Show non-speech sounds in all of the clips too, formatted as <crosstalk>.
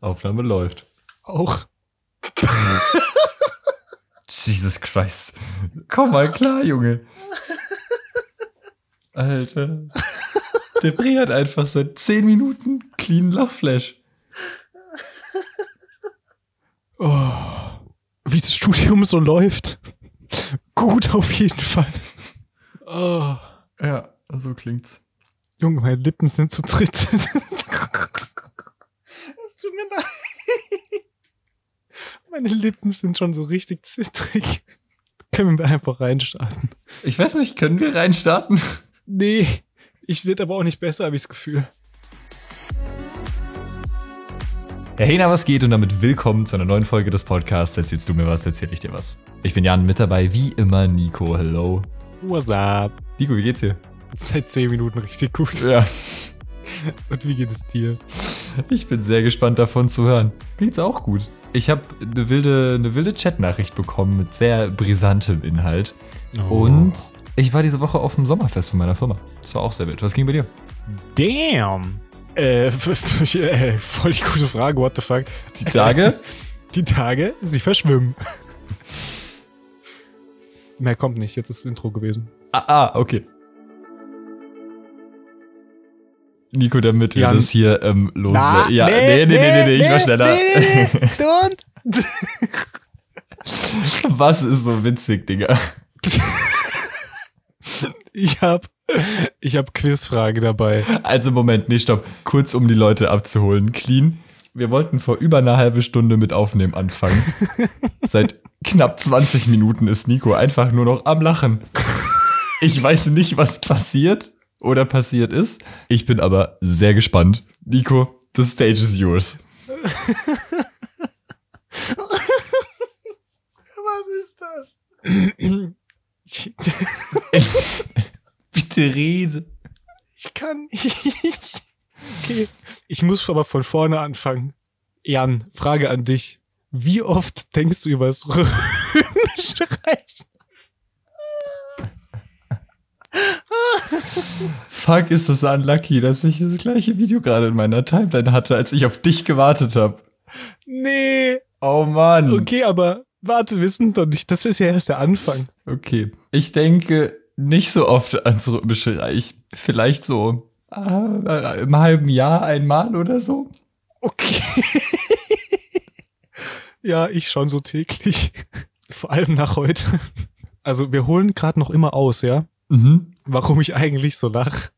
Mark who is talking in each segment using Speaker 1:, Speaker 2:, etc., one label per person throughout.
Speaker 1: Aufnahme läuft.
Speaker 2: Auch. <laughs>
Speaker 1: Jesus Christ. Komm mal klar, Junge. Alter. Der Brie hat einfach seit 10 Minuten clean Lachflash.
Speaker 2: Oh, wie das Studium so läuft. Gut auf jeden Fall. Oh.
Speaker 1: Ja, so klingt's.
Speaker 2: Junge, meine Lippen sind zu dritt. <laughs> Mir leid. <laughs> Meine Lippen sind schon so richtig zittrig. Können wir einfach reinstarten?
Speaker 1: Ich weiß nicht, können wir reinstarten?
Speaker 2: Nee, ich wird aber auch nicht besser, habe ich das Gefühl.
Speaker 1: Hey, na, was geht? Und damit willkommen zu einer neuen Folge des Podcasts. Erzählst du mir was, erzähl ich dir was. Ich bin Jan, mit dabei wie immer Nico. Hello.
Speaker 2: What's up?
Speaker 1: Nico, wie geht's dir?
Speaker 2: Seit 10 Minuten richtig gut.
Speaker 1: Ja. <laughs>
Speaker 2: Und wie geht es dir?
Speaker 1: Ich bin sehr gespannt davon zu hören. Mir geht's auch gut. Ich habe eine wilde, eine wilde Chatnachricht bekommen mit sehr brisantem Inhalt.
Speaker 2: Oh.
Speaker 1: Und ich war diese Woche auf dem Sommerfest von meiner Firma. Das war auch sehr wild. Was ging bei dir?
Speaker 2: Damn. Äh, <laughs> äh, voll die gute Frage, what the fuck.
Speaker 1: Die Tage? <laughs>
Speaker 2: Die Tage, sie verschwimmen. Mehr kommt nicht, jetzt ist das Intro gewesen.
Speaker 1: ah, ah, okay. Nico, damit wir
Speaker 2: Jan.
Speaker 1: das hier ähm, los.
Speaker 2: Na,
Speaker 1: ja, nee, nee, nee, nee, nee, ich war schneller.
Speaker 2: Nee, nee, nee. <laughs>
Speaker 1: Was ist so witzig, Digga?
Speaker 2: Ich hab, ich hab Quizfrage dabei.
Speaker 1: Also Moment, nee, stopp. Kurz, um die Leute abzuholen. Clean. Wir wollten vor über einer halben Stunde mit Aufnehmen anfangen. <laughs> Seit knapp 20 Minuten ist Nico einfach nur noch am Lachen. Ich weiß nicht, was passiert oder passiert ist. Ich bin aber sehr gespannt. Nico, the stage is yours. <laughs>
Speaker 2: Was ist das? <laughs>
Speaker 1: Bitte rede.
Speaker 2: ich kann <laughs> nicht. Okay. Ich muss aber von vorne anfangen. Jan, Frage an dich. Wie oft denkst du über das Römische Reich?
Speaker 1: Fuck, ist das unlucky, dass ich das gleiche Video gerade in meiner Timeline hatte, als ich auf dich gewartet habe.
Speaker 2: Nee.
Speaker 1: Oh Mann.
Speaker 2: Okay, aber warte, wir sind doch nicht. Das ist ja erst der Anfang.
Speaker 1: Okay. Ich denke nicht so oft ans Römische Reich. Vielleicht so äh, im halben Jahr einmal oder so.
Speaker 2: Okay. <laughs> ja, ich schon so täglich. Vor allem nach heute. Also wir holen gerade noch immer aus, ja?
Speaker 1: Mhm.
Speaker 2: Warum ich eigentlich so lach.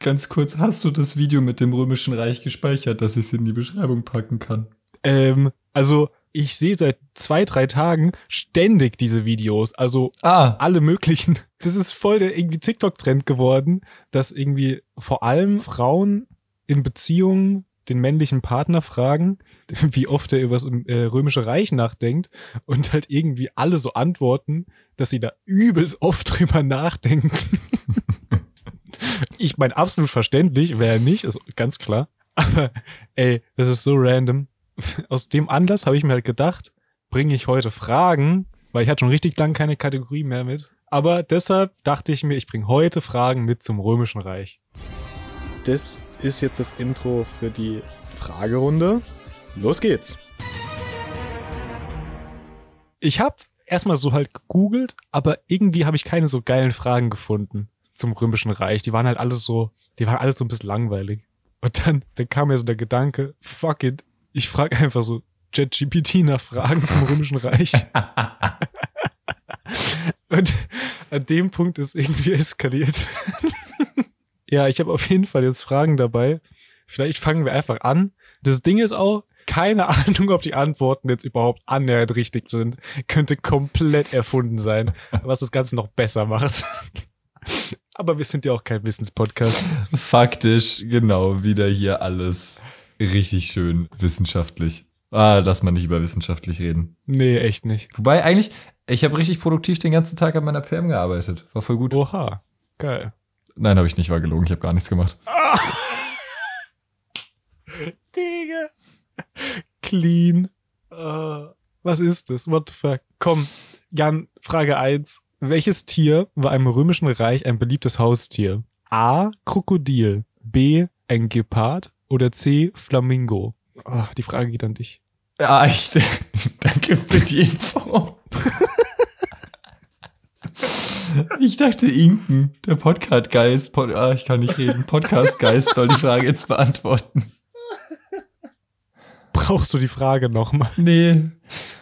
Speaker 1: Ganz kurz, hast du das Video mit dem Römischen Reich gespeichert, dass ich es in die Beschreibung packen kann?
Speaker 2: Ähm, also ich sehe seit zwei, drei Tagen ständig diese Videos. Also
Speaker 1: Ah,
Speaker 2: alle möglichen. Das ist voll der irgendwie TikTok-Trend geworden, dass irgendwie vor allem Frauen in Beziehungen den männlichen Partner fragen, <laughs> wie oft er über das äh, römische Reich nachdenkt und halt irgendwie alle so antworten, dass sie da übelst oft <laughs> drüber nachdenken. ich meine, absolut verständlich, wäre nicht, ist ganz klar. Aber ey, das ist so random. <laughs> Aus dem Anlass habe ich mir halt gedacht, bringe ich heute Fragen, weil ich hatte schon richtig lang keine Kategorie mehr mit. Aber deshalb dachte ich mir, ich bringe heute Fragen mit zum Römischen Reich. Das ist jetzt das Intro für die Fragerunde. Los geht's. Ich habe erstmal so halt gegoogelt, aber irgendwie habe ich keine so geilen Fragen gefunden zum Römischen Reich. Die waren halt alles so, die waren alles so ein bisschen langweilig. Und dann, dann kam mir so der Gedanke, fuck it, ich frage einfach so ChatGPT nach Fragen zum Römischen Reich. <laughs> Und an dem Punkt ist irgendwie eskaliert. Ja, ich habe auf jeden Fall jetzt Fragen dabei. Vielleicht fangen wir einfach an. Das Ding ist auch, keine <laughs> Ahnung, ob die Antworten jetzt überhaupt annähernd richtig sind. Könnte komplett erfunden sein, was das Ganze noch besser macht. <laughs> Aber wir sind ja auch kein Wissenspodcast.
Speaker 1: faktisch, genau, wieder hier alles richtig schön wissenschaftlich. Ah, lass mal nicht über wissenschaftlich reden.
Speaker 2: Nee, echt nicht.
Speaker 1: Wobei eigentlich, ich habe richtig produktiv den ganzen Tag an meiner PM gearbeitet. War voll gut.
Speaker 2: Oha, geil.
Speaker 1: Nein, habe ich nicht, war gelogen. Ich habe gar nichts gemacht. <laughs>
Speaker 2: Digga. Clean. Äh, was ist das? What the fuck? Komm, Jan, Frage 1. Welches Tier war im Römischen Reich ein beliebtes Haustier? A. Krokodil. B. Ein Gepard. Oder C. Flamingo. Oh, die Frage geht an dich.
Speaker 1: Ja, ich <laughs> danke für die Info. <laughs> Ich dachte Inken, der Podcast-Geist, Pod ah, ich kann nicht reden, Podcast-Geist soll die Frage jetzt beantworten.
Speaker 2: Brauchst du die Frage nochmal?
Speaker 1: Nee,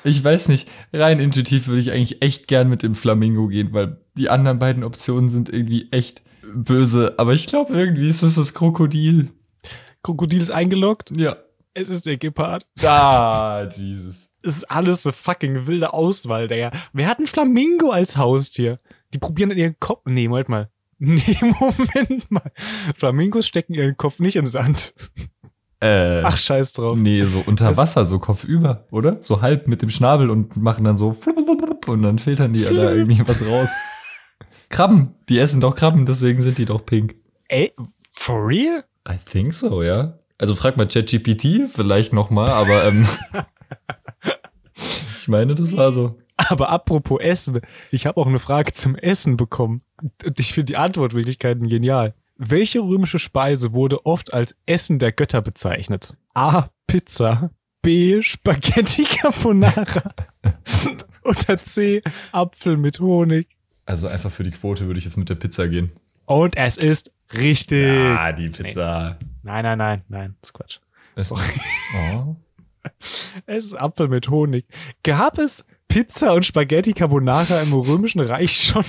Speaker 1: ich weiß nicht. Rein intuitiv würde ich eigentlich echt gern mit dem Flamingo gehen, weil die anderen beiden Optionen sind irgendwie echt böse. Aber ich glaube, irgendwie ist es das Krokodil.
Speaker 2: Krokodil ist eingeloggt?
Speaker 1: Ja.
Speaker 2: Es ist der Gepard.
Speaker 1: Ah, Jesus.
Speaker 2: Es ist alles eine fucking wilde Auswahl, Digga. Wer hat ein Flamingo als Haustier? Die probieren in ihren Kopf. Nee, Moment mal. <laughs> Nee, Moment mal. Flamingos stecken ihren Kopf nicht in Sand.
Speaker 1: Äh,
Speaker 2: Ach, scheiß drauf.
Speaker 1: nee, so unter
Speaker 2: Das-
Speaker 1: Wasser, so kopfüber, oder? So halb mit dem Schnabel und machen dann so und dann filtern die da irgendwie was raus. Krabben, die essen doch Krabben, deswegen sind die doch pink.
Speaker 2: Ey, for real?
Speaker 1: I think so, ja. Also frag mal ChatGPT vielleicht noch mal, aber ähm, <laughs> <laughs> ich meine, das war so.
Speaker 2: Aber apropos Essen, ich habe auch eine Frage zum Essen bekommen. Und ich finde die Antwortmöglichkeiten genial. Welche römische Speise wurde oft als Essen der Götter bezeichnet? A. Pizza. B. Spaghetti Carbonara. <laughs> Oder C. Apfel mit Honig.
Speaker 1: Also einfach für die Quote würde ich jetzt mit der Pizza gehen.
Speaker 2: Und es ist richtig.
Speaker 1: Ah, die Pizza.
Speaker 2: Nein, nein, nein, nein, das ist Quatsch.
Speaker 1: Es- Oh. <laughs>
Speaker 2: Es ist Apfel mit Honig. Gab es Pizza und Spaghetti Carbonara im Römischen Reich schon?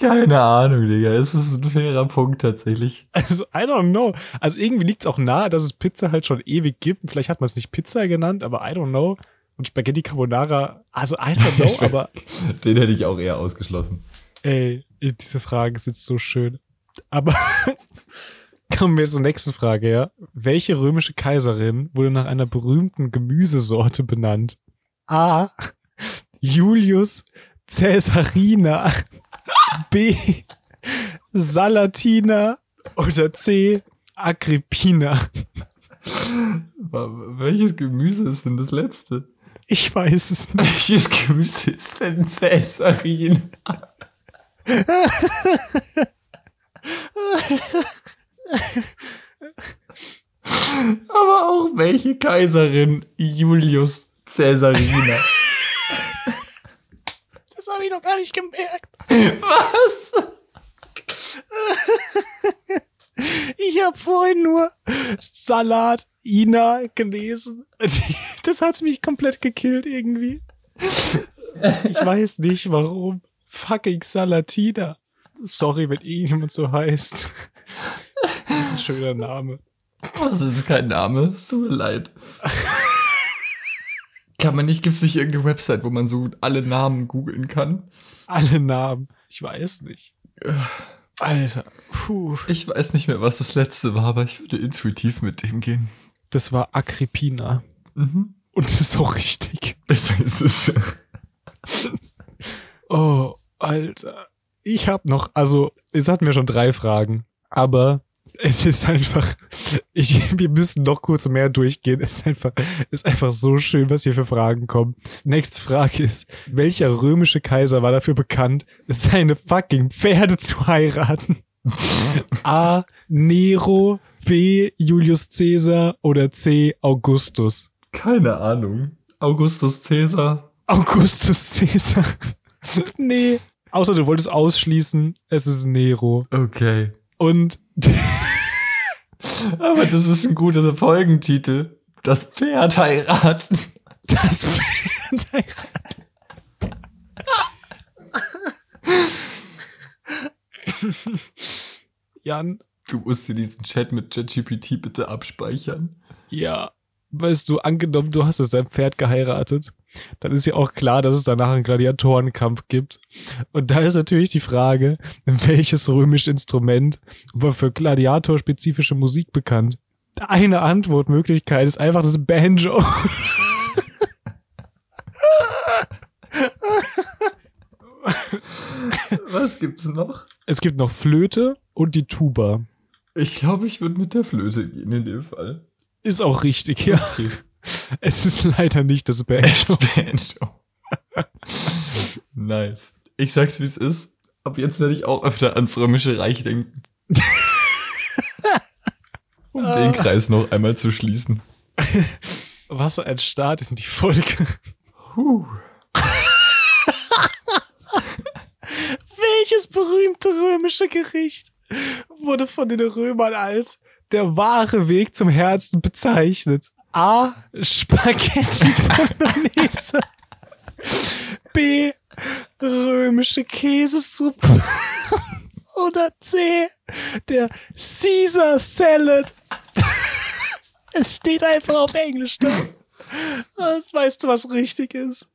Speaker 1: Keine Ahnung, Digga. Es ist ein fairer Punkt tatsächlich.
Speaker 2: Also, I don't know. Also, irgendwie liegt es auch nahe, dass es Pizza halt schon ewig gibt. Vielleicht hat man es nicht Pizza genannt, aber I don't know. Und Spaghetti Carbonara, also I don't know, <laughs> aber
Speaker 1: Den hätte ich auch eher ausgeschlossen.
Speaker 2: ey, diese Frage ist jetzt so schön. Aber <laughs> kommen wir zur nächsten Frage, ja. Welche römische Kaiserin wurde nach einer berühmten Gemüsesorte benannt? A. Julius Caesarina. B. Salatina. Oder C. Agrippina.
Speaker 1: Welches Gemüse ist denn das letzte?
Speaker 2: Ich weiß es nicht.
Speaker 1: Welches Gemüse ist denn Cäsarin? Aber auch welche Kaiserin Julius Caesarina? <laughs>
Speaker 2: Das habe ich noch gar nicht gemerkt.
Speaker 1: Was?
Speaker 2: Ich habe vorhin nur Salat Ina gelesen. <laughs> Das hat's mich komplett gekillt irgendwie. Ich weiß nicht warum. Fucking Salatina. Sorry, wenn irgendjemand so heißt. Das ist ein schöner Name.
Speaker 1: Das ist kein Name. Es tut mir leid. Kann man nicht, gibt es nicht irgendeine Website, wo man so alle Namen googeln kann?
Speaker 2: Alle Namen. Ich weiß nicht. Alter. Puh.
Speaker 1: Ich weiß nicht mehr, was das letzte war, aber ich würde intuitiv mit dem gehen.
Speaker 2: Das war Agrippina.
Speaker 1: Mhm.
Speaker 2: Und das ist auch richtig. <laughs>
Speaker 1: Besser ist es. <laughs>
Speaker 2: Oh, Alter. Ich hab noch, also, es hatten wir schon drei Fragen, aber es ist einfach, ich, wir müssen noch kurz mehr durchgehen. Es ist einfach, es ist einfach so schön, was hier für Fragen kommen. Nächste Frage ist, welcher römische Kaiser war dafür bekannt, seine fucking Pferde zu heiraten? A. Nero, B. Julius Caesar oder C. Augustus?
Speaker 1: Keine Ahnung. Augustus Caesar.
Speaker 2: Augustus Caesar. <laughs> nee. Außer du wolltest ausschließen, es ist Nero.
Speaker 1: Okay.
Speaker 2: Und <laughs>
Speaker 1: Aber das ist ein guter Folgentitel. Das Pferd heiraten.
Speaker 2: das Pferd heiraten. Jan,
Speaker 1: Du musst dir diesen Chat mit ChatGPT bitte abspeichern.
Speaker 2: ja, weißt du, angenommen, du hast jetzt dein Pferd geheiratet, dann ist ja auch klar, dass es danach einen Gladiatorenkampf gibt. Und da ist natürlich die Frage, welches römische Instrument war für gladiatorspezifische Musik bekannt? Eine Antwortmöglichkeit ist einfach das Banjo. <laughs>
Speaker 1: Was gibt's noch?
Speaker 2: Es gibt noch Flöte und die Tuba.
Speaker 1: Ich glaube, ich würde mit der Flöte gehen in dem Fall.
Speaker 2: Ist auch richtig, ja.
Speaker 1: Okay. <laughs>
Speaker 2: Es ist leider nicht das Banjo.
Speaker 1: Banjo. nice. Ich sag's, wie es ist. Ab jetzt werde ich auch öfter ans Römische Reich denken. <laughs> um den Kreis noch einmal zu schließen.
Speaker 2: Was für ein Start in die Folge.
Speaker 1: Huh. <laughs>
Speaker 2: Welches berühmte römische Gericht wurde von den Römern als der wahre Weg zum Herzen bezeichnet? A. Spaghetti Bolognese. B. Römische Käsesuppe. Oder C. Der Caesar Salad. Es steht einfach auf Englisch da. Das weißt du, was richtig ist.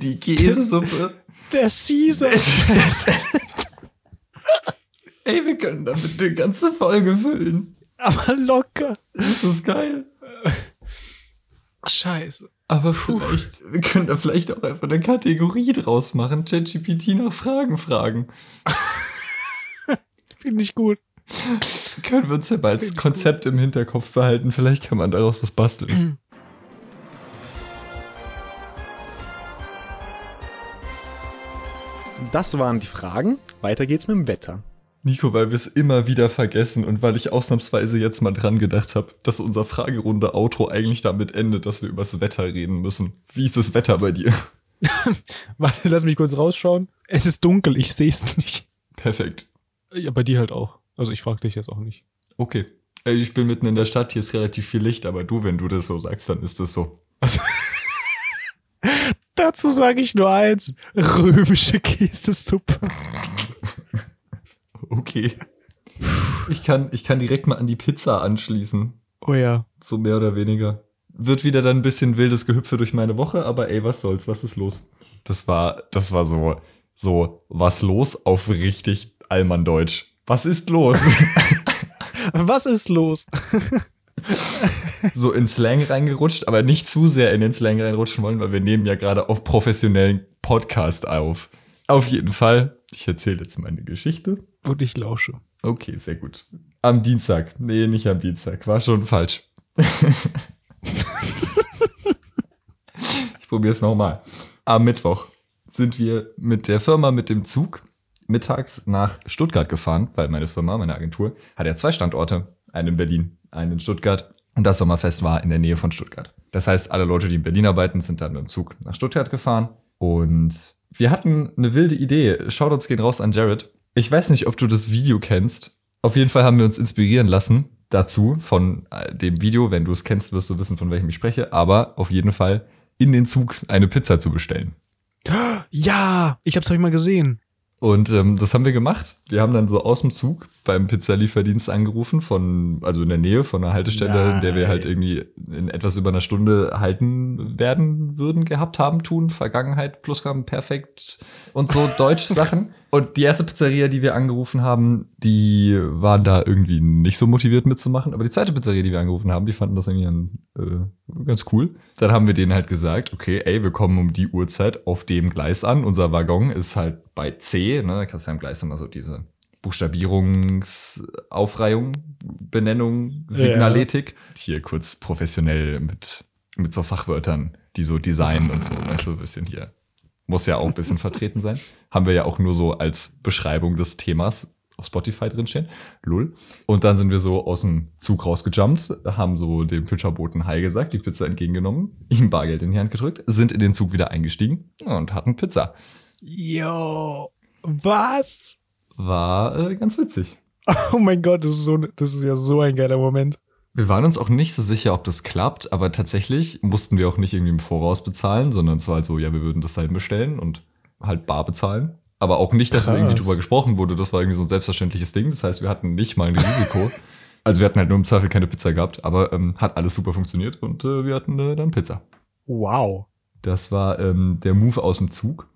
Speaker 1: Die Käsesuppe.
Speaker 2: Der Caesar <laughs>
Speaker 1: Ey, wir können damit eine ganze Folge füllen.
Speaker 2: Aber locker.
Speaker 1: Das ist geil.
Speaker 2: Scheiße.
Speaker 1: Aber vielleicht, wir können da vielleicht auch einfach eine Kategorie draus machen. ChatGPT nach Fragen fragen. <laughs>
Speaker 2: Finde ich gut.
Speaker 1: Können wir uns ja mal als Konzept im Hinterkopf behalten. Vielleicht kann man daraus was basteln. <clears throat>
Speaker 3: Das waren die Fragen. Weiter geht's mit dem Wetter.
Speaker 1: Nico, weil wir es immer wieder vergessen und weil ich ausnahmsweise jetzt mal dran gedacht habe, dass unser Fragerunde-Outro eigentlich damit endet, dass wir übers Wetter reden müssen. Wie ist das Wetter bei dir? <laughs>
Speaker 2: Warte, lass mich kurz rausschauen. Es ist dunkel, ich sehe es nicht.
Speaker 1: Perfekt.
Speaker 2: Ja, bei dir halt auch. Also ich frage dich jetzt auch nicht.
Speaker 1: Okay. Ich bin mitten in der Stadt, hier ist relativ viel Licht, aber du, wenn du das so sagst, dann ist das so. <laughs>
Speaker 2: Dazu sage ich nur eins. Römische Käsesuppe.
Speaker 1: Okay. Ich kann, ich kann direkt mal an die Pizza anschließen.
Speaker 2: Oh ja.
Speaker 1: So mehr oder weniger. Wird wieder dann ein bisschen wildes Gehüpfe durch meine Woche, aber ey, was soll's, was ist los? Das war, das war so, so, was los auf richtig Allmann-Deutsch. Was ist los? <laughs>
Speaker 2: Was ist los?
Speaker 1: so in Slang reingerutscht, aber nicht zu sehr in den Slang reinrutschen wollen, weil wir nehmen ja gerade auf professionellen Podcast auf. Auf jeden Fall, ich erzähle jetzt meine Geschichte.
Speaker 2: Und ich lausche.
Speaker 1: Okay, sehr gut. Am Dienstag. Nee, nicht am Dienstag. War schon falsch. <laughs> ich probiere es nochmal. Am Mittwoch sind wir mit der Firma mit dem Zug mittags nach Stuttgart gefahren, weil meine Firma, meine Agentur, hat ja zwei Standorte. Einen in Berlin, einen in Stuttgart. Und das Sommerfest war in der Nähe von Stuttgart. Das heißt, alle Leute, die in Berlin arbeiten, sind dann mit dem Zug nach Stuttgart gefahren. Und wir hatten eine wilde Idee. Shoutouts gehen raus an Jared. Ich weiß nicht, ob du das Video kennst. Auf jeden Fall haben wir uns inspirieren lassen dazu von äh, dem Video. Wenn du es kennst, wirst du wissen, von welchem ich spreche. Aber auf jeden Fall in den Zug eine Pizza zu bestellen.
Speaker 2: Ja, ich hab's euch mal gesehen.
Speaker 1: Und ähm, das haben wir gemacht. Wir haben dann so aus dem Zug beim Pizzalieferdienst angerufen, von, also in der Nähe von einer Haltestelle, in der wir halt
Speaker 2: Nein.
Speaker 1: irgendwie in etwas über einer Stunde halten werden würden, gehabt haben, tun, Vergangenheit, Plusgramm, perfekt und so Deutsch-Sachen. <laughs> Und die erste Pizzeria, die wir angerufen haben, die waren da irgendwie nicht so motiviert mitzumachen. Aber die zweite Pizzeria, die wir angerufen haben, die fanden das irgendwie an, äh, ganz cool. Dann haben wir denen halt gesagt, okay, ey, wir kommen um die Uhrzeit auf dem Gleis an. Unser Waggon ist halt bei C, ne? Da kannst du ja im Gleis immer so diese Buchstabierungsaufreihung, Benennung, Signaletik. Hier kurz professionell mit, mit so Fachwörtern, die so Design und so, weißt du, ein bisschen hier. Muss ja auch ein bisschen vertreten sein. Haben wir ja auch nur so als Beschreibung des Themas auf Spotify drinstehen. Lull. Und dann sind wir so aus dem Zug rausgejumpt, haben so dem Pitcherboten Hi gesagt, die Pizza entgegengenommen, ihm Bargeld in die Hand gedrückt, sind in den Zug wieder eingestiegen und hatten Pizza.
Speaker 2: Yo, was?
Speaker 1: War äh, ganz witzig.
Speaker 2: Oh mein Gott, das ist, so, das ist ja so ein geiler Moment.
Speaker 1: Wir waren uns auch nicht so sicher, ob das klappt, aber tatsächlich mussten wir auch nicht irgendwie im Voraus bezahlen, sondern es war halt so, ja, wir würden das dahin bestellen und halt bar bezahlen. Aber auch nicht, dass
Speaker 2: Krass.
Speaker 1: irgendwie drüber gesprochen wurde. Das war irgendwie so ein selbstverständliches Ding. Das heißt, wir hatten nicht mal ein Risiko. <laughs> also wir hatten halt nur im Zweifel keine Pizza gehabt, aber ähm, hat alles super funktioniert und äh, wir hatten äh, dann Pizza.
Speaker 2: Wow.
Speaker 1: Das war ähm, der Move aus dem Zug.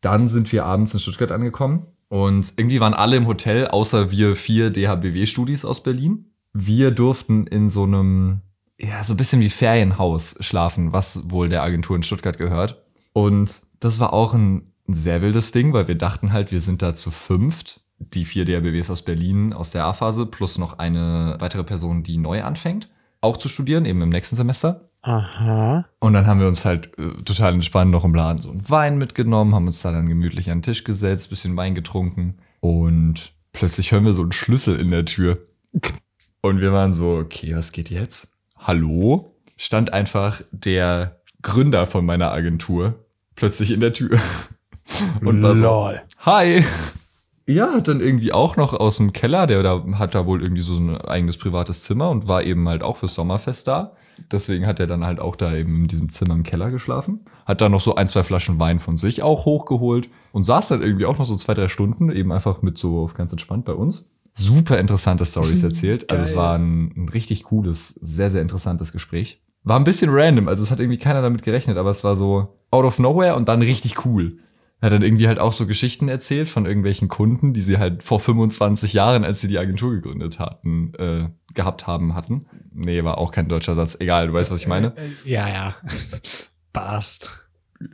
Speaker 1: Dann sind wir abends in Stuttgart angekommen und irgendwie waren alle im Hotel, außer wir vier DHBW-Studis aus Berlin. Wir durften in so einem, ja, so ein bisschen wie Ferienhaus schlafen, was wohl der Agentur in Stuttgart gehört. Und das war auch ein, sehr wildes Ding, weil wir dachten halt, wir sind da zu fünft. Die vier DHBWs aus Berlin aus der A-Phase plus noch eine weitere Person, die neu anfängt, auch zu studieren, eben im nächsten Semester.
Speaker 2: Aha.
Speaker 1: Und dann haben wir uns halt äh, total entspannt noch im Laden so einen Wein mitgenommen, haben uns da dann gemütlich an den Tisch gesetzt, bisschen Wein getrunken und plötzlich hören wir so einen Schlüssel in der Tür. Und wir waren so, okay, was geht jetzt? Hallo? stand einfach der Gründer von meiner Agentur plötzlich in der Tür. <laughs> Und war so. Hi. Ja, hat dann irgendwie auch noch aus dem Keller, der da hat da wohl irgendwie so ein eigenes privates Zimmer und war eben halt auch fürs Sommerfest da. Deswegen hat er dann halt auch da eben in diesem Zimmer im Keller geschlafen. Hat dann noch so ein, zwei Flaschen Wein von sich auch hochgeholt und saß dann irgendwie auch noch so zwei, drei Stunden eben einfach mit so ganz entspannt bei uns. Super interessante Stories <laughs> erzählt. Also es
Speaker 2: Geil.
Speaker 1: war ein, ein richtig cooles, sehr, sehr interessantes Gespräch. War ein bisschen random, also es hat irgendwie keiner damit gerechnet, aber es war so out of nowhere und dann richtig cool. Er hat dann irgendwie halt auch so Geschichten erzählt von irgendwelchen Kunden, die sie halt vor 25 Jahren, als sie die Agentur gegründet hatten, äh, gehabt haben, hatten. Nee, war auch kein deutscher Satz. Egal, du weißt, was ich meine.
Speaker 2: Äh, Ja, ja. <laughs> Passt.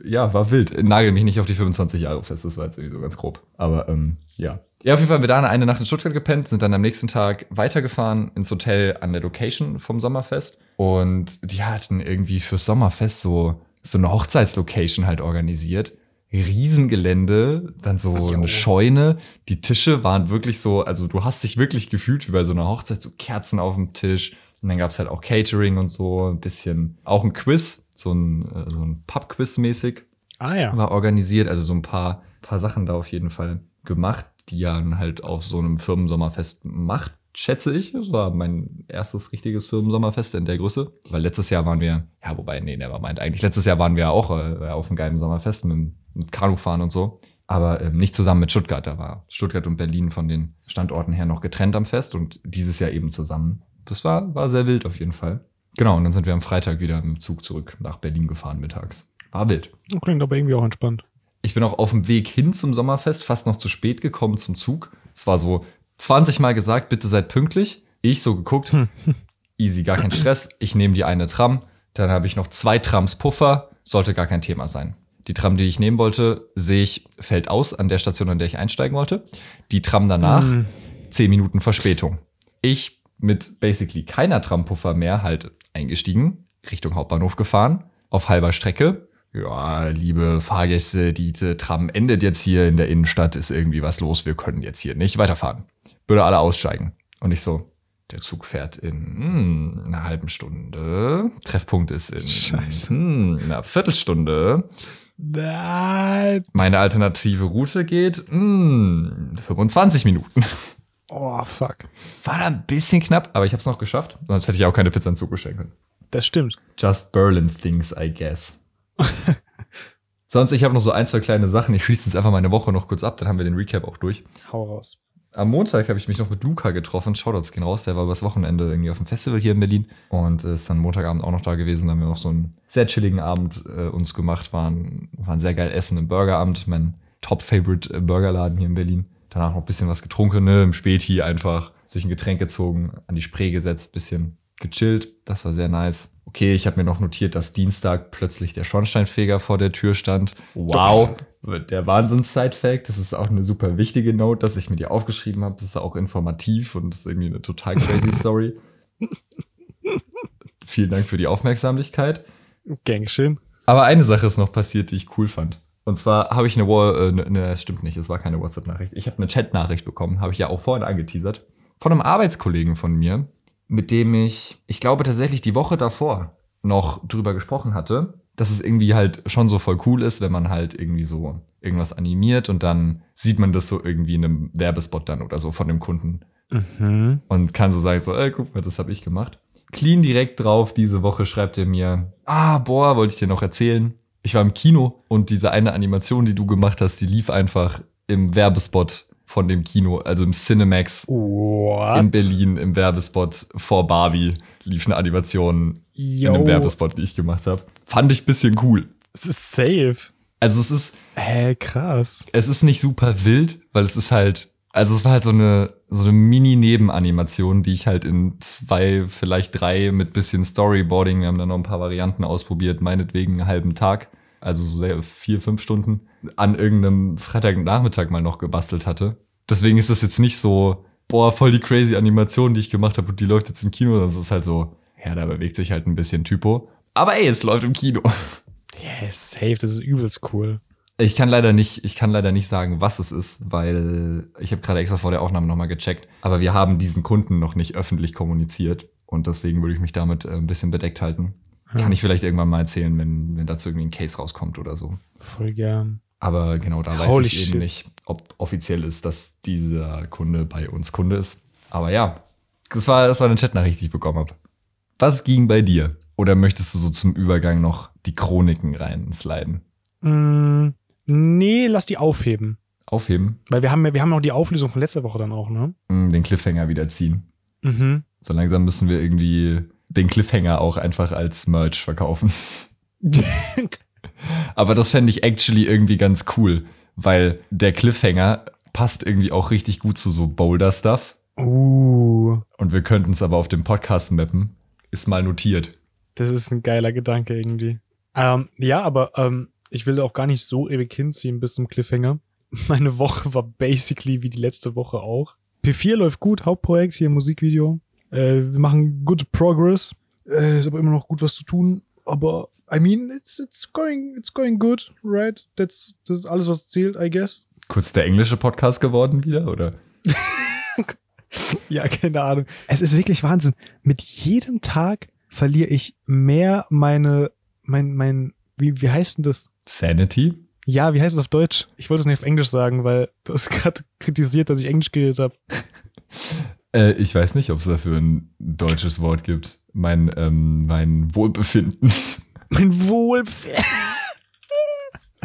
Speaker 1: Ja, war wild. Nagel mich nicht auf die 25 Jahre fest, das war jetzt irgendwie so ganz grob. Aber ähm, ja. Ja, auf jeden Fall haben wir da eine Nacht in Stuttgart gepennt, sind dann am nächsten Tag weitergefahren ins Hotel an der Location vom Sommerfest. Und die hatten irgendwie fürs Sommerfest so, so eine Hochzeitslocation halt organisiert. Riesengelände, dann so
Speaker 2: Jo.
Speaker 1: eine Scheune. Die Tische waren wirklich so, also du hast dich wirklich gefühlt wie bei so einer Hochzeit, so Kerzen auf dem Tisch. Und dann gab's halt auch Catering und so, ein bisschen, auch ein Quiz, so ein, äh, so ein Pub-Quiz mäßig
Speaker 2: Ah ja.
Speaker 1: war organisiert, also so ein paar, paar Sachen da auf jeden Fall gemacht, die ja dann halt auf so einem Firmensommerfest macht, schätze ich. Das war mein erstes richtiges Firmensommerfest in der Größe. Weil letztes Jahr waren wir, ja, wobei, nee, der meint eigentlich. Letztes Jahr waren wir auch äh, auf einem geilen Sommerfest mit, mit Kanufahren und so. Aber ähm, nicht zusammen mit Stuttgart. Da war Stuttgart und Berlin von den Standorten her noch getrennt am Fest und dieses Jahr eben zusammen. Das war, war sehr wild auf jeden Fall. Genau, und dann sind wir am Freitag wieder mit dem Zug zurück nach Berlin gefahren mittags. War wild.
Speaker 2: Klingt aber irgendwie auch entspannt.
Speaker 1: Ich bin auch auf dem Weg hin zum Sommerfest fast noch zu spät gekommen zum Zug. Es war so 20 Mal gesagt, bitte seid pünktlich. Ich so geguckt, easy, gar kein Stress. Ich nehme die eine Tram. Dann habe ich noch zwei Trams Puffer. Sollte gar kein Thema sein. Die Tram, die ich nehmen wollte, sehe ich, fällt aus an der Station, an der ich einsteigen wollte. Die Tram danach,
Speaker 2: Hm.
Speaker 1: 10 Minuten Verspätung. Ich mit basically keiner Trampuffer mehr halt eingestiegen, Richtung Hauptbahnhof gefahren, auf halber Strecke. Ja, liebe Fahrgäste, diese Tram endet jetzt hier in der Innenstadt, ist irgendwie was los, wir können jetzt hier nicht weiterfahren. Würde alle aussteigen. Und ich so, der Zug fährt in hm, einer halben Stunde. Treffpunkt ist in
Speaker 2: Scheiße.
Speaker 1: hm, einer Viertelstunde.
Speaker 2: Nein.
Speaker 1: Meine alternative Route geht hm, 25 Minuten.
Speaker 2: Oh, fuck.
Speaker 1: War da ein bisschen knapp, aber ich habe es noch geschafft. Sonst hätte ich auch keine Pizza in Zug bestellen können.
Speaker 2: Das stimmt.
Speaker 1: Just Berlin things, I guess. <laughs> Sonst, ich habe noch so ein, zwei kleine Sachen. Ich schließe jetzt einfach meine Woche noch kurz ab, dann haben wir den Recap auch durch.
Speaker 2: Hau raus.
Speaker 1: Am Montag habe ich mich noch mit Luca getroffen. Shoutouts gehen raus. Der war übers Wochenende irgendwie auf dem Festival hier in Berlin und ist dann Montagabend auch noch da gewesen. Da haben wir noch so einen sehr chilligen Abend äh, uns gemacht. Waren, waren sehr geil essen im Burgeramt. Mein Top-Favorite äh, Burgerladen hier in Berlin. Danach noch ein bisschen was getrunken, ne? Im Späti einfach sich ein Getränk gezogen, an die Spree gesetzt, bisschen gechillt. Das war sehr nice. Okay, ich habe mir noch notiert, dass Dienstag plötzlich der Schornsteinfeger vor der Tür stand. Wow, <laughs> der Wahnsinns-Side-Fact. Das ist auch eine super wichtige Note, dass ich mir die aufgeschrieben habe. Das ist auch informativ und das ist irgendwie eine total crazy <laughs> Story. Vielen Dank für die Aufmerksamkeit.
Speaker 2: Gern geschehen.
Speaker 1: Aber eine Sache ist noch passiert, die ich cool fand. Und zwar habe ich eine, äh, ne, ne, stimmt nicht, es war keine WhatsApp-Nachricht. Ich habe eine Chat-Nachricht bekommen, habe ich ja auch vorhin angeteasert, von einem Arbeitskollegen von mir, mit dem ich, ich glaube tatsächlich die Woche davor noch drüber gesprochen hatte, dass es irgendwie halt schon so voll cool ist, wenn man halt irgendwie so irgendwas animiert und dann sieht man das so irgendwie in einem Werbespot dann oder so von dem Kunden
Speaker 2: Mhm.
Speaker 1: und kann so sagen, so, ey, guck mal, das habe ich gemacht. Clean direkt drauf, diese Woche schreibt er mir, ah, boah, wollte ich dir noch erzählen. Ich war im Kino und diese eine Animation, die du gemacht hast, die lief einfach im Werbespot von dem Kino, also im Cinemax
Speaker 2: What?
Speaker 1: in Berlin im Werbespot vor Barbie lief eine Animation in einem
Speaker 2: Yo.
Speaker 1: Werbespot, die ich gemacht habe. Fand ich bisschen cool.
Speaker 2: Es ist safe.
Speaker 1: Also es ist,
Speaker 2: Hä, krass.
Speaker 1: es ist nicht super wild, weil es ist halt, also es war halt so eine, so eine Mini-Nebenanimation, die ich halt in zwei, vielleicht drei mit bisschen Storyboarding, wir haben dann noch ein paar Varianten ausprobiert, meinetwegen einen halben Tag, also so sehr vier, fünf Stunden, an irgendeinem Freitagnachmittag mal noch gebastelt hatte. Deswegen ist das jetzt nicht so, boah, voll die crazy Animation, die ich gemacht habe und die läuft jetzt im Kino, sondern es ist halt so, ja, da bewegt sich halt ein bisschen Typo. Aber ey, es läuft im Kino.
Speaker 2: Yes, safe, das ist übelst cool.
Speaker 1: Ich kann leider nicht, ich kann leider nicht sagen, was es ist, weil ich habe gerade extra vor der Aufnahme nochmal gecheckt. Aber wir haben diesen Kunden noch nicht öffentlich kommuniziert und deswegen würde ich mich damit äh, ein bisschen bedeckt halten. Kann ich vielleicht irgendwann mal erzählen, wenn, wenn dazu irgendwie ein Case rauskommt oder so.
Speaker 2: Voll gern.
Speaker 1: Aber genau, da weiß
Speaker 2: Holy
Speaker 1: ich eben
Speaker 2: shit.
Speaker 1: nicht, ob offiziell ist, dass dieser Kunde bei uns Kunde ist. Aber ja, das war, das war eine Chatnachricht, die ich bekommen habe. Was ging bei dir? Oder möchtest du so zum Übergang noch die Chroniken reinsliden?
Speaker 2: Mm, nee, lass die aufheben.
Speaker 1: Aufheben,
Speaker 2: Weil wir haben ja, wir haben noch die Auflösung von letzter Woche dann auch, ne?
Speaker 1: mm, den Cliffhanger wieder ziehen.
Speaker 2: Mhm.
Speaker 1: So langsam müssen wir irgendwie den Cliffhanger auch einfach als Merch verkaufen. <laughs> Aber das fände ich actually irgendwie ganz cool, weil der Cliffhanger passt irgendwie auch richtig gut zu so Boulder-Stuff.
Speaker 2: uh,
Speaker 1: Und wir könnten es aber auf dem Podcast mappen. Ist mal notiert.
Speaker 2: das ist ein geiler Gedanke irgendwie. Ähm, ja, aber ähm, ich will auch gar nicht so ewig hinziehen bis zum Cliffhanger. <laughs> Meine Woche war basically wie die letzte Woche auch. P4 läuft gut, Hauptprojekt, hier Musikvideo. Äh, wir machen good progress. Äh, ist aber immer noch gut was zu tun. Aber I mean, it's it's going it's going good, right? That's das ist alles, was zählt, I guess.
Speaker 1: Kurz der englische Podcast geworden wieder, oder? <laughs>
Speaker 2: Ja, keine Ahnung. Es ist wirklich Wahnsinn. Mit jedem Tag verliere ich mehr meine, mein, mein, wie, wie heißt denn das?
Speaker 1: Sanity?
Speaker 2: Ja, wie heißt es auf Deutsch? Ich wollte es nicht auf Englisch sagen, weil du hast <laughs> gerade kritisiert, dass ich Englisch geredet habe. <laughs>
Speaker 1: Äh, ich weiß nicht, ob es dafür ein deutsches Wort gibt. Mein, ähm, mein Wohlbefinden. <laughs>
Speaker 2: Mein Wohlbefinden. <laughs>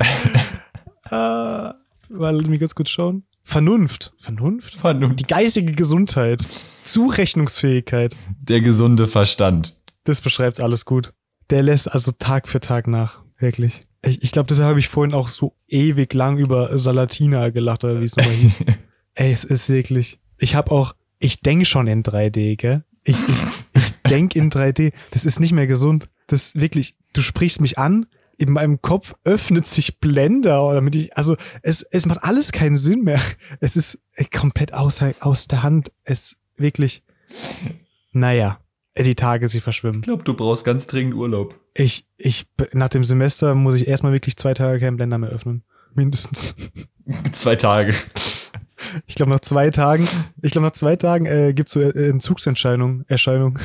Speaker 2: äh, mal lass mich ganz kurz schauen. Vernunft. Vernunft?
Speaker 1: Vernunft.
Speaker 2: Die geistige Gesundheit. Zurechnungsfähigkeit.
Speaker 1: Der gesunde Verstand.
Speaker 2: Das beschreibt's alles gut. Der lässt also Tag für Tag nach. Wirklich. Ich, ich glaube, deshalb habe ich vorhin auch so ewig lang über Salatina gelacht, oder wie es nochmal hieß. <laughs> Ey, es ist wirklich. Ich habe auch, ich denke schon in 3D, gell? Ich, ich, ich denke in 3D. Das ist nicht mehr gesund. Das ist wirklich, du sprichst mich an, in meinem Kopf öffnet sich Blender, damit ich, also es, es macht alles keinen Sinn mehr. Es ist äh, komplett außer, aus der Hand. Es wirklich, naja, die Tage, sie verschwimmen.
Speaker 1: Ich glaube, du brauchst ganz dringend Urlaub.
Speaker 2: Ich, ich, nach dem Semester muss ich erstmal wirklich zwei Tage keinen Blender mehr öffnen. Mindestens. <laughs>
Speaker 1: Zwei Tage.
Speaker 2: Ich glaube, nach zwei Tagen, ich glaube, nach zwei Tagen äh, gibt's so äh, Entzugsentscheidung, Erscheinung.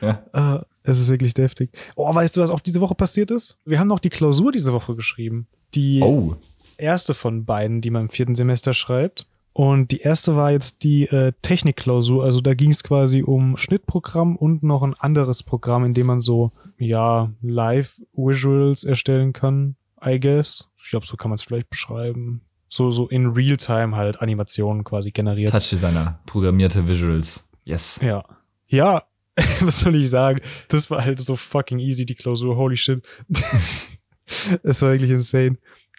Speaker 1: Ja. <laughs>
Speaker 2: Äh, es ist wirklich deftig. Oh, weißt du, was auch diese Woche passiert ist? Wir haben noch die Klausur diese Woche geschrieben. Die
Speaker 1: Oh,
Speaker 2: erste von beiden, die man im vierten Semester schreibt. Und die erste war jetzt die äh, Technikklausur. Also da ging es quasi um Schnittprogramm und noch ein anderes Programm, in dem man so, ja, Live-Visuals erstellen kann, I guess. Ich glaube, so kann man es vielleicht beschreiben. So, so in Realtime halt Animationen quasi generiert.
Speaker 1: Touch Designer, programmierte Visuals. Yes.
Speaker 2: Ja. Ja, <laughs> was soll ich sagen? Das war halt so fucking easy, die Klausur. Holy shit. <laughs> Es war wirklich insane.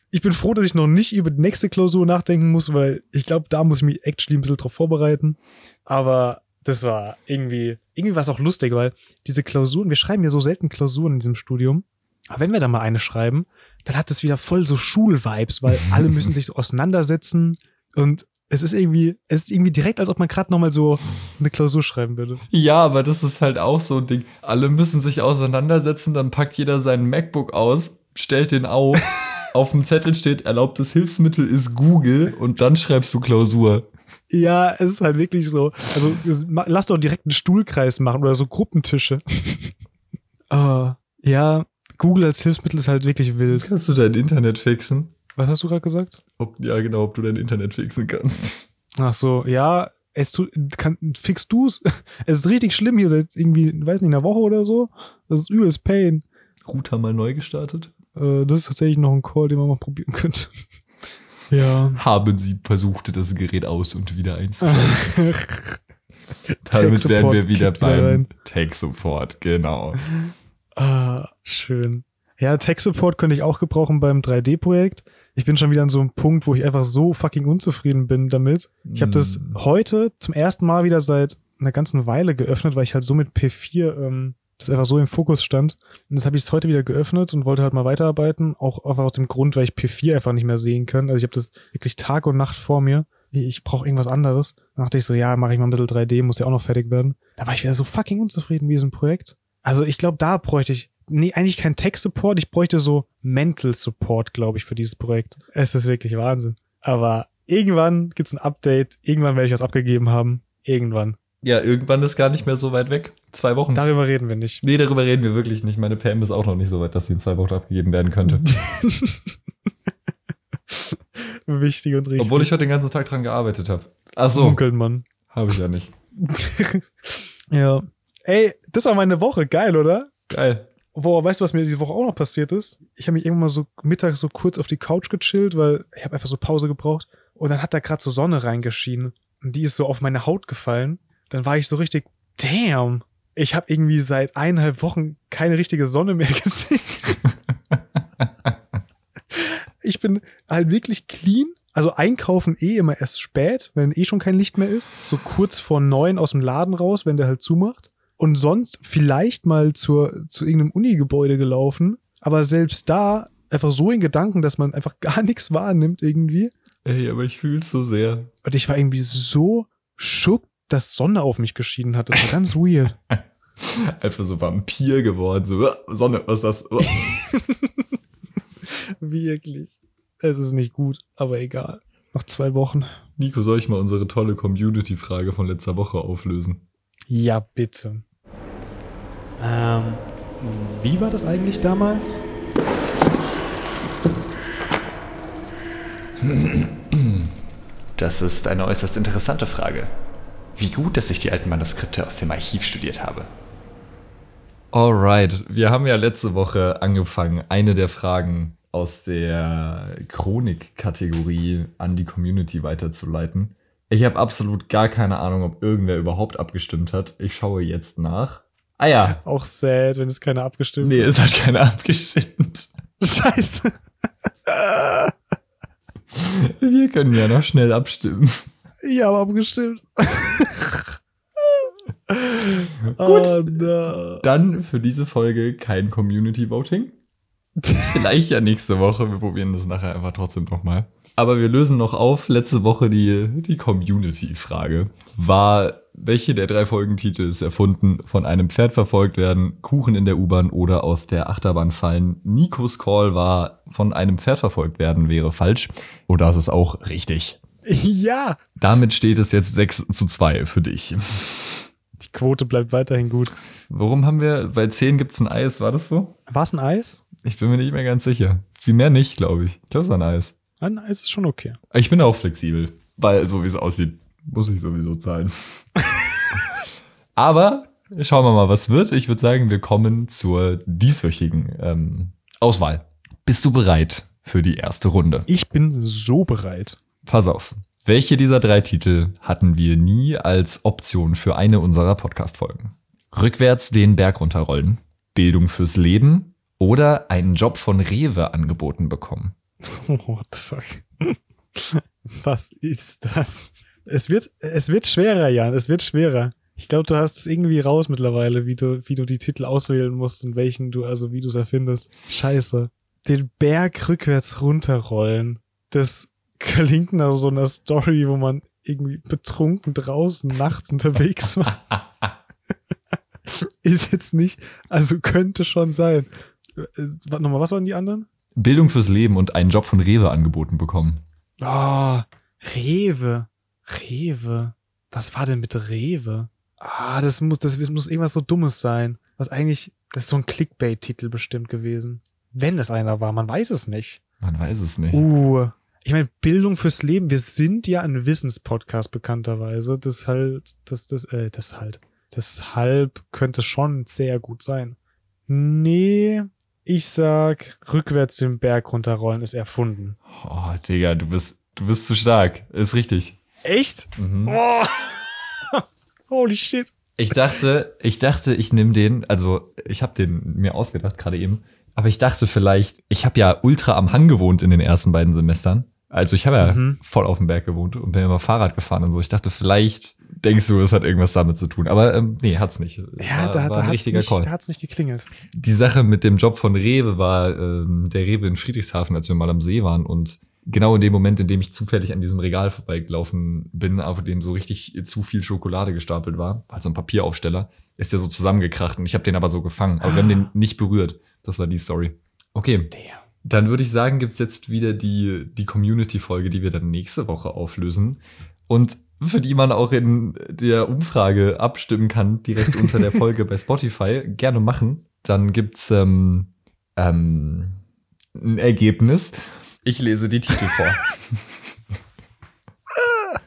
Speaker 2: Ich bin froh, dass ich noch nicht über die nächste Klausur nachdenken muss, weil ich glaube, da muss ich mich actually ein bisschen drauf vorbereiten. Aber das war irgendwie, irgendwie war es auch lustig, weil diese Klausuren, wir schreiben ja so selten Klausuren in diesem Studium. Aber wenn wir da mal eine schreiben, dann hat es wieder voll so Schulvibes, weil <laughs> alle müssen sich so auseinandersetzen und es ist irgendwie, es ist irgendwie direkt, als ob man gerade nochmal so eine Klausur schreiben würde.
Speaker 1: Ja, aber das ist halt auch so ein Ding. Alle müssen sich auseinandersetzen, dann packt jeder seinen MacBook aus, stellt den auf. <laughs> Auf dem Zettel steht, erlaubtes Hilfsmittel ist Google und dann schreibst du Klausur.
Speaker 2: Ja, es ist halt wirklich so. Also lass doch direkt einen Stuhlkreis machen oder so Gruppentische. uh, <laughs> ja, Google als Hilfsmittel ist halt wirklich wild.
Speaker 1: Kannst du dein Internet fixen?
Speaker 2: Was hast du gerade gesagt?
Speaker 1: Ob, ja, genau, ob du dein Internet fixen kannst.
Speaker 2: Ach so, ja, es tu, kann, fix du's. <laughs> Es ist richtig schlimm hier seit irgendwie, weiß nicht, einer Woche oder so. Das ist übelst Pain.
Speaker 1: Router mal neu gestartet?
Speaker 2: Äh, das ist tatsächlich noch ein Call, den man mal probieren könnte. <laughs> ja.
Speaker 1: Haben sie versucht, das Gerät aus und wieder einzuschalten. <laughs> Damit wären wir wieder beim
Speaker 2: rein.
Speaker 1: Tech-Support, genau.
Speaker 2: Ah, schön. Ja, Tech-Support könnte ich auch gebrauchen beim 3D-Projekt. Ich bin schon wieder an so einem Punkt, wo ich einfach so fucking unzufrieden bin damit. Ich habe das
Speaker 1: Mm.
Speaker 2: heute zum ersten Mal wieder seit einer ganzen Weile geöffnet, weil ich halt so mit P4 ähm, das einfach so im Fokus stand. Und das habe ich heute wieder geöffnet und wollte halt mal weiterarbeiten. Auch einfach aus dem Grund, weil ich P4 einfach nicht mehr sehen kann. Also ich habe das wirklich Tag und Nacht vor mir. Ich, ich brauche irgendwas anderes. Dann dachte ich so, ja, mache ich mal ein bisschen 3D, muss ja auch noch fertig werden. Da war ich wieder so fucking unzufrieden mit diesem Projekt. Also ich glaube, da bräuchte ich, nee, eigentlich kein Tech-Support, ich bräuchte so Mental Support, glaube ich, für dieses Projekt. Es ist wirklich Wahnsinn. Aber irgendwann gibt's ein Update, irgendwann werde ich was abgegeben haben. Irgendwann.
Speaker 1: Ja, irgendwann ist gar nicht mehr so weit weg. Zwei Wochen.
Speaker 2: Darüber reden wir nicht.
Speaker 1: nee, darüber reden wir wirklich nicht. Meine PM ist auch noch nicht so weit, dass sie in zwei Wochen abgegeben werden könnte. <laughs>
Speaker 2: Wichtig und richtig.
Speaker 1: Obwohl ich heute den ganzen Tag dran gearbeitet habe. Ach so,
Speaker 2: Munkelt man.
Speaker 1: habe ich ja nicht. <laughs>
Speaker 2: ja. Ey, das war meine Woche. Geil, oder?
Speaker 1: Geil.
Speaker 2: Boah, weißt du, was mir diese Woche auch noch passiert ist? Ich habe mich irgendwann mal so mittags so kurz auf die Couch gechillt, weil ich habe einfach so Pause gebraucht. Und dann hat da gerade so Sonne reingeschienen. Und die ist so auf meine Haut gefallen. Dann war ich so richtig, damn. Ich habe irgendwie seit eineinhalb Wochen keine richtige Sonne mehr <laughs> gesehen. ich bin halt wirklich clean. Also einkaufen eh immer erst spät, wenn eh schon kein Licht mehr ist. So kurz vor neun aus dem Laden raus, wenn der halt zumacht. Und sonst vielleicht mal zur, zu irgendeinem Uni-Gebäude gelaufen. Aber selbst da einfach so in Gedanken, dass man einfach <laughs> gar nichts wahrnimmt irgendwie.
Speaker 1: Ey, aber ich fühl's so sehr.
Speaker 2: Und ich war irgendwie so schock, dass Sonne auf mich geschieden hat. Das war ganz weird. <laughs>
Speaker 1: Einfach so Vampir geworden. So, "Ah, Sonne, was ist das? <laughs>
Speaker 2: Wirklich. Es ist nicht gut, aber egal. Noch zwei Wochen.
Speaker 1: Nico, soll ich mal unsere tolle Community-Frage von letzter Woche auflösen?
Speaker 2: Ja, bitte.
Speaker 3: Ähm, wie war das eigentlich damals?
Speaker 4: Das ist eine äußerst interessante Frage. Wie gut, dass ich die alten Manuskripte aus dem Archiv studiert habe.
Speaker 1: Alright, wir haben ja letzte Woche angefangen, eine der Fragen aus der Chronik-Kategorie an die Community weiterzuleiten. Ich habe absolut gar keine Ahnung, ob irgendwer überhaupt abgestimmt hat. Ich schaue jetzt nach. Ah ja,
Speaker 2: Auch sad, wenn es keiner abgestimmt
Speaker 1: nee,
Speaker 2: hat.
Speaker 1: es hat keiner abgestimmt.
Speaker 2: Scheiße.
Speaker 1: Wir können ja noch schnell abstimmen.
Speaker 2: Ich habe abgestimmt.
Speaker 1: Gut.
Speaker 2: Oh, no.
Speaker 1: Dann für diese Folge kein Community Voting. Vielleicht ja nächste Woche. Wir probieren das nachher einfach trotzdem nochmal. Aber wir lösen noch auf. Letzte Woche die, die Community-Frage. War, welche der drei Folgentitel ist erfunden? Von einem Pferd verfolgt werden, Kuchen in der U-Bahn oder aus der Achterbahn fallen? Nikos Call war, von einem Pferd verfolgt werden wäre falsch. Oder ist es auch richtig?
Speaker 2: Ja.
Speaker 1: Damit steht es jetzt 6 zu 2 für dich.
Speaker 2: Die Quote bleibt weiterhin gut.
Speaker 1: Warum haben wir, bei 10 gibt es ein Eis, war das so?
Speaker 2: War es ein Eis?
Speaker 1: Ich bin mir nicht mehr ganz sicher. Viel mehr nicht, glaube ich. Ich glaube, es war ein Eis.
Speaker 2: Eis ist schon okay.
Speaker 1: Ich bin auch flexibel, weil so wie es aussieht, muss ich sowieso zahlen. <laughs> Aber schauen wir mal, was wird. Ich würde sagen, wir kommen zur dieswöchigen ähm, Auswahl. Bist du bereit für die erste Runde?
Speaker 2: Ich bin so bereit.
Speaker 1: Pass auf. Welche dieser drei Titel hatten wir nie als Option für eine unserer Podcast-Folgen? Rückwärts den Berg runterrollen, Bildung fürs Leben oder einen Job von Rewe angeboten bekommen? <laughs>
Speaker 2: What the fuck? <laughs> Was ist das? Es wird, es wird schwerer, Jan. Es wird schwerer. Ich glaube, du hast es irgendwie raus mittlerweile, wie du, wie du die Titel auswählen musst und welchen du, also wie du es erfindest. Scheiße. Den Berg rückwärts runterrollen. Das klingt nach so einer Story, wo man irgendwie betrunken draußen nachts unterwegs war. <laughs> ist jetzt nicht, also könnte schon sein. Äh, Warte nochmal, was waren die anderen?
Speaker 1: Bildung fürs Leben und einen Job von Rewe angeboten bekommen.
Speaker 2: Ah, Rewe. Rewe. Was war denn mit Rewe? Ah, das muss, das muss irgendwas so Dummes sein. Was eigentlich, das ist so ein Clickbait-Titel bestimmt gewesen. Wenn es einer war, man weiß es nicht.
Speaker 1: Man weiß es nicht.
Speaker 2: Uh, ich meine, Bildung fürs Leben. Wir sind ja ein Wissenspodcast bekannterweise. Das halt, das, das, äh, das halt. Deshalb könnte schon sehr gut sein. Nee, ich sag, rückwärts den Berg runterrollen ist erfunden.
Speaker 1: Oh, Digga, du bist, du bist zu stark. Ist richtig.
Speaker 2: Echt?
Speaker 1: Mhm.
Speaker 2: Oh. <laughs> Holy shit.
Speaker 1: Ich dachte, ich dachte, ich nehme den, also ich habe den mir ausgedacht gerade eben, aber ich dachte vielleicht, ich habe ja ultra am Hang gewohnt in den ersten beiden Semestern. Also ich habe ja
Speaker 2: Mhm.
Speaker 1: voll auf dem Berg gewohnt und bin immer Fahrrad gefahren und so. Ich dachte, vielleicht denkst du, es hat irgendwas damit zu tun. Aber ähm, nee, hat's nicht.
Speaker 2: Ja,
Speaker 1: war,
Speaker 2: da,
Speaker 1: war
Speaker 2: da hat's
Speaker 1: richtiger
Speaker 2: nicht,
Speaker 1: Call.
Speaker 2: da hat's nicht geklingelt.
Speaker 1: Die Sache mit dem Job von Rewe war ähm, der Rewe in Friedrichshafen, als wir mal am See waren und genau in dem Moment, in dem ich zufällig an diesem Regal vorbeigelaufen bin, auf dem so richtig zu viel Schokolade gestapelt war, also ein Papieraufsteller, ist der so zusammengekracht und ich habe den aber so gefangen. Aber wir haben den nicht berührt. Das war die Story. Okay,
Speaker 2: Damn.
Speaker 1: Dann würde ich sagen, gibt's jetzt wieder die, die Community-Folge, die wir dann nächste Woche auflösen. Und für die man auch in der Umfrage abstimmen kann, direkt unter der Folge bei Spotify, <laughs> gerne machen. Dann gibt's ähm, ähm, ein Ergebnis. Ich lese die Titel vor. <laughs>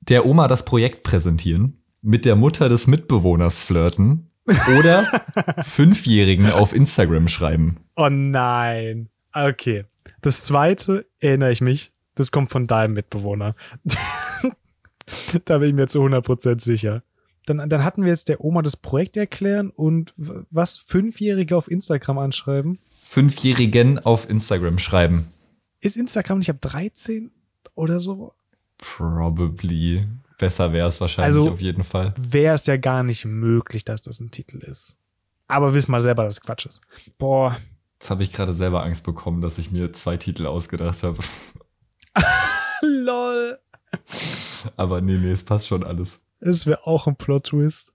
Speaker 1: der Oma das Projekt präsentieren, mit der Mutter des Mitbewohners flirten oder Fünfjährigen auf Instagram schreiben.
Speaker 2: Oh nein. Okay. Das zweite erinnere ich mich. Das kommt von deinem Mitbewohner. <laughs> da bin ich mir zu 100% sicher. Dann, dann hatten wir jetzt der Oma das Projekt erklären und was? Fünfjährige auf Instagram anschreiben?
Speaker 1: Fünfjährigen auf Instagram schreiben.
Speaker 2: Ist Instagram nicht ab 13 oder so?
Speaker 1: Probably. Besser wäre es wahrscheinlich
Speaker 2: Also-
Speaker 1: auf jeden Fall.
Speaker 2: Wäre es ja gar nicht möglich, dass das ein Titel ist. Aber wiss mal selber, dass es Quatsch ist. Boah.
Speaker 1: Jetzt habe ich gerade selber Angst bekommen, dass ich mir zwei Titel ausgedacht habe. <laughs>
Speaker 2: Lol.
Speaker 1: Aber nee, nee, es passt schon alles.
Speaker 2: Das wäre auch ein Plot-Twist.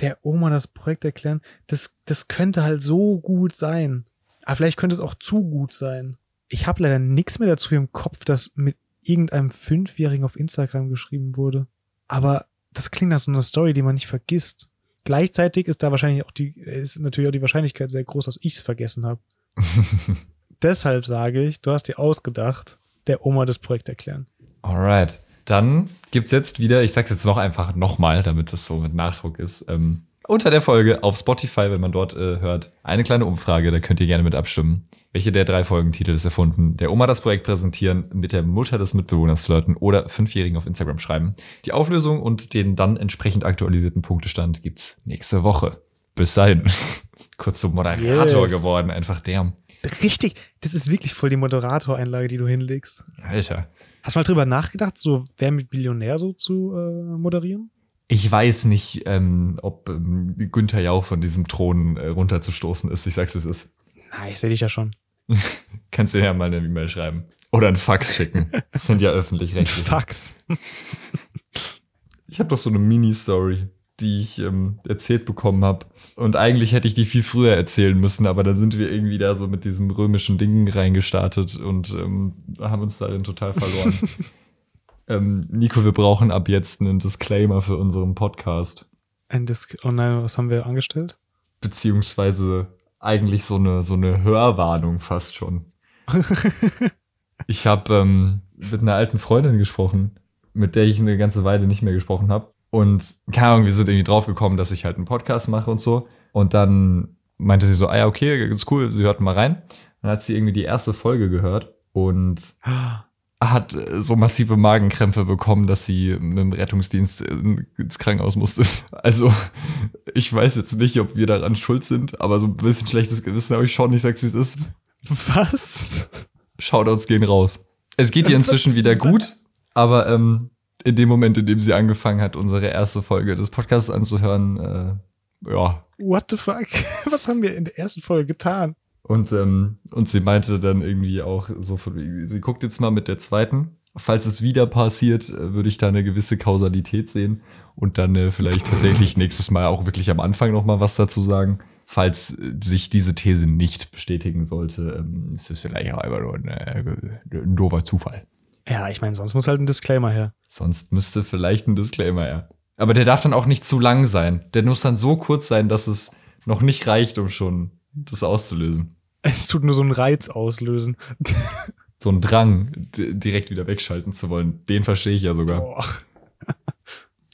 Speaker 2: Der Oma das Projekt erklären, das, das könnte halt so gut sein. Aber vielleicht könnte es auch zu gut sein. Ich habe leider nichts mehr dazu im Kopf, dass mit irgendeinem Fünfjährigen auf Instagram geschrieben wurde. Aber das klingt nach so einer Story, die man nicht vergisst. Gleichzeitig ist da wahrscheinlich auch die, ist natürlich auch die Wahrscheinlichkeit sehr groß, dass ich es vergessen habe. <laughs> Deshalb sage ich, du hast dir ausgedacht, der Oma das Projekt erklären.
Speaker 1: Alright. Dann gibt's jetzt wieder, ich sag's jetzt noch einfach nochmal, damit das so mit Nachdruck ist, ähm, unter der Folge auf Spotify, wenn man dort äh, hört, eine kleine Umfrage, da könnt ihr gerne mit abstimmen. Welche der drei Folgentitel ist erfunden? Der Oma das Projekt präsentieren, mit der Mutter des Mitbewohners flirten oder Fünfjährigen auf Instagram schreiben. Die Auflösung und den dann entsprechend aktualisierten Punktestand gibt's nächste Woche. Bis dahin. <laughs> Kurz zum Moderator
Speaker 2: Yes.
Speaker 1: geworden, einfach der.
Speaker 2: Richtig, das ist wirklich voll die Moderatoreinlage, die du hinlegst.
Speaker 1: Alter.
Speaker 2: Hast du mal drüber nachgedacht, so wer mit Millionär so zu äh, moderieren?
Speaker 1: Ich weiß nicht, ähm, ob ähm, Günther Jauch von diesem Thron äh, runterzustoßen ist. Ich sag's, wie es ist.
Speaker 2: Na, ich sehe dich ja schon. <laughs>
Speaker 1: Kannst du ja mal eine E-Mail schreiben. Oder einen Fax schicken. Das sind ja öffentlich-rechtlich. <laughs>
Speaker 2: Fax.
Speaker 1: Ich habe doch so eine Mini-Story, die ich ähm, erzählt bekommen habe. Und eigentlich hätte ich die viel früher erzählen müssen, aber dann sind wir irgendwie da so mit diesem römischen Ding reingestartet und ähm, haben uns darin total verloren. <laughs> ähm, Nico, wir brauchen ab jetzt einen Disclaimer für unseren Podcast.
Speaker 2: Ein Disk oh nein, was haben wir angestellt?
Speaker 1: beziehungsweise eigentlich so eine, so eine Hörwarnung fast schon. <laughs> ich habe ähm, mit einer alten Freundin gesprochen, mit der ich eine ganze Weile nicht mehr gesprochen habe. Und keine Ahnung, wir sind irgendwie draufgekommen, dass ich halt einen Podcast mache und so. Und dann meinte sie so, ah ja, okay, ganz cool, sie hört mal rein. Dann hat sie irgendwie die erste Folge gehört und <gasps> hat äh, so massive Magenkrämpfe bekommen, dass sie mit dem Rettungsdienst in- ins Krankenhaus musste. <laughs> Also, ich weiß jetzt nicht, ob wir daran schuld sind, aber so ein bisschen schlechtes Gewissen habe ich schon. Ich sag's, wie es ist.
Speaker 2: Was?
Speaker 1: Shoutouts gehen raus. Es geht ihr inzwischen wieder gut, aber ähm, in dem Moment, in dem sie angefangen hat, unsere erste Folge des Podcasts anzuhören, äh, ja.
Speaker 2: What the fuck? <laughs> Was haben wir in der ersten Folge getan?
Speaker 1: Und, ähm, und sie meinte dann irgendwie auch so, von sie guckt jetzt mal mit der zweiten. Falls es wieder passiert, äh, würde ich da eine gewisse Kausalität sehen und dann äh, vielleicht tatsächlich nächstes Mal auch wirklich am Anfang noch mal was dazu sagen. Falls äh, sich diese These nicht bestätigen sollte, ähm, ist es vielleicht auch einfach nur ein, äh, ein doofer Zufall.
Speaker 2: Ja, ich meine, sonst muss halt ein Disclaimer her.
Speaker 1: Sonst müsste vielleicht ein Disclaimer her. Aber der darf dann auch nicht zu lang sein. Der muss dann so kurz sein, dass es noch nicht reicht, um schon das auszulösen.
Speaker 2: Es tut nur so einen Reiz auslösen.
Speaker 1: So ein Drang, direkt wieder wegschalten zu wollen. Den verstehe ich ja sogar.
Speaker 2: Boah.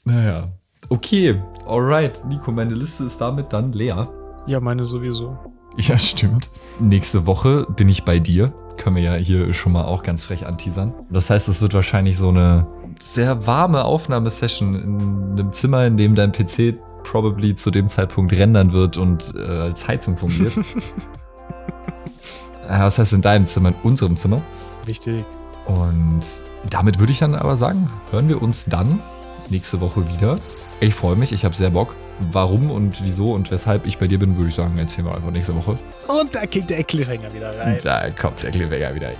Speaker 1: Naja. Okay, alright. Nico, meine Liste ist damit dann leer.
Speaker 2: Ja, meine sowieso.
Speaker 1: Ja, stimmt. Nächste Woche bin ich bei dir. Können wir ja hier schon mal auch ganz frech anteasern. Das heißt, es wird wahrscheinlich so eine sehr warme Aufnahmesession in einem Zimmer, in dem dein PC probably zu dem Zeitpunkt rendern wird und äh, als Heizung fungiert. <laughs> Äh, Was heißt in deinem Zimmer, in unserem Zimmer?
Speaker 2: Wichtig.
Speaker 1: Und damit würde ich dann aber sagen, hören wir uns dann nächste Woche wieder. Ich freue mich, ich habe sehr Bock. Warum und wieso und weshalb ich bei dir bin, würde ich sagen, erzählen wir einfach nächste Woche.
Speaker 2: Und da kickt der Cliffhanger wieder rein.
Speaker 1: Da kommt der Cliffhanger wieder.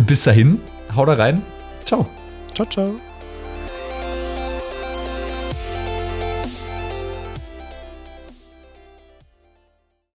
Speaker 1: Bis dahin, hau da rein. Ciao.
Speaker 2: Ciao, ciao.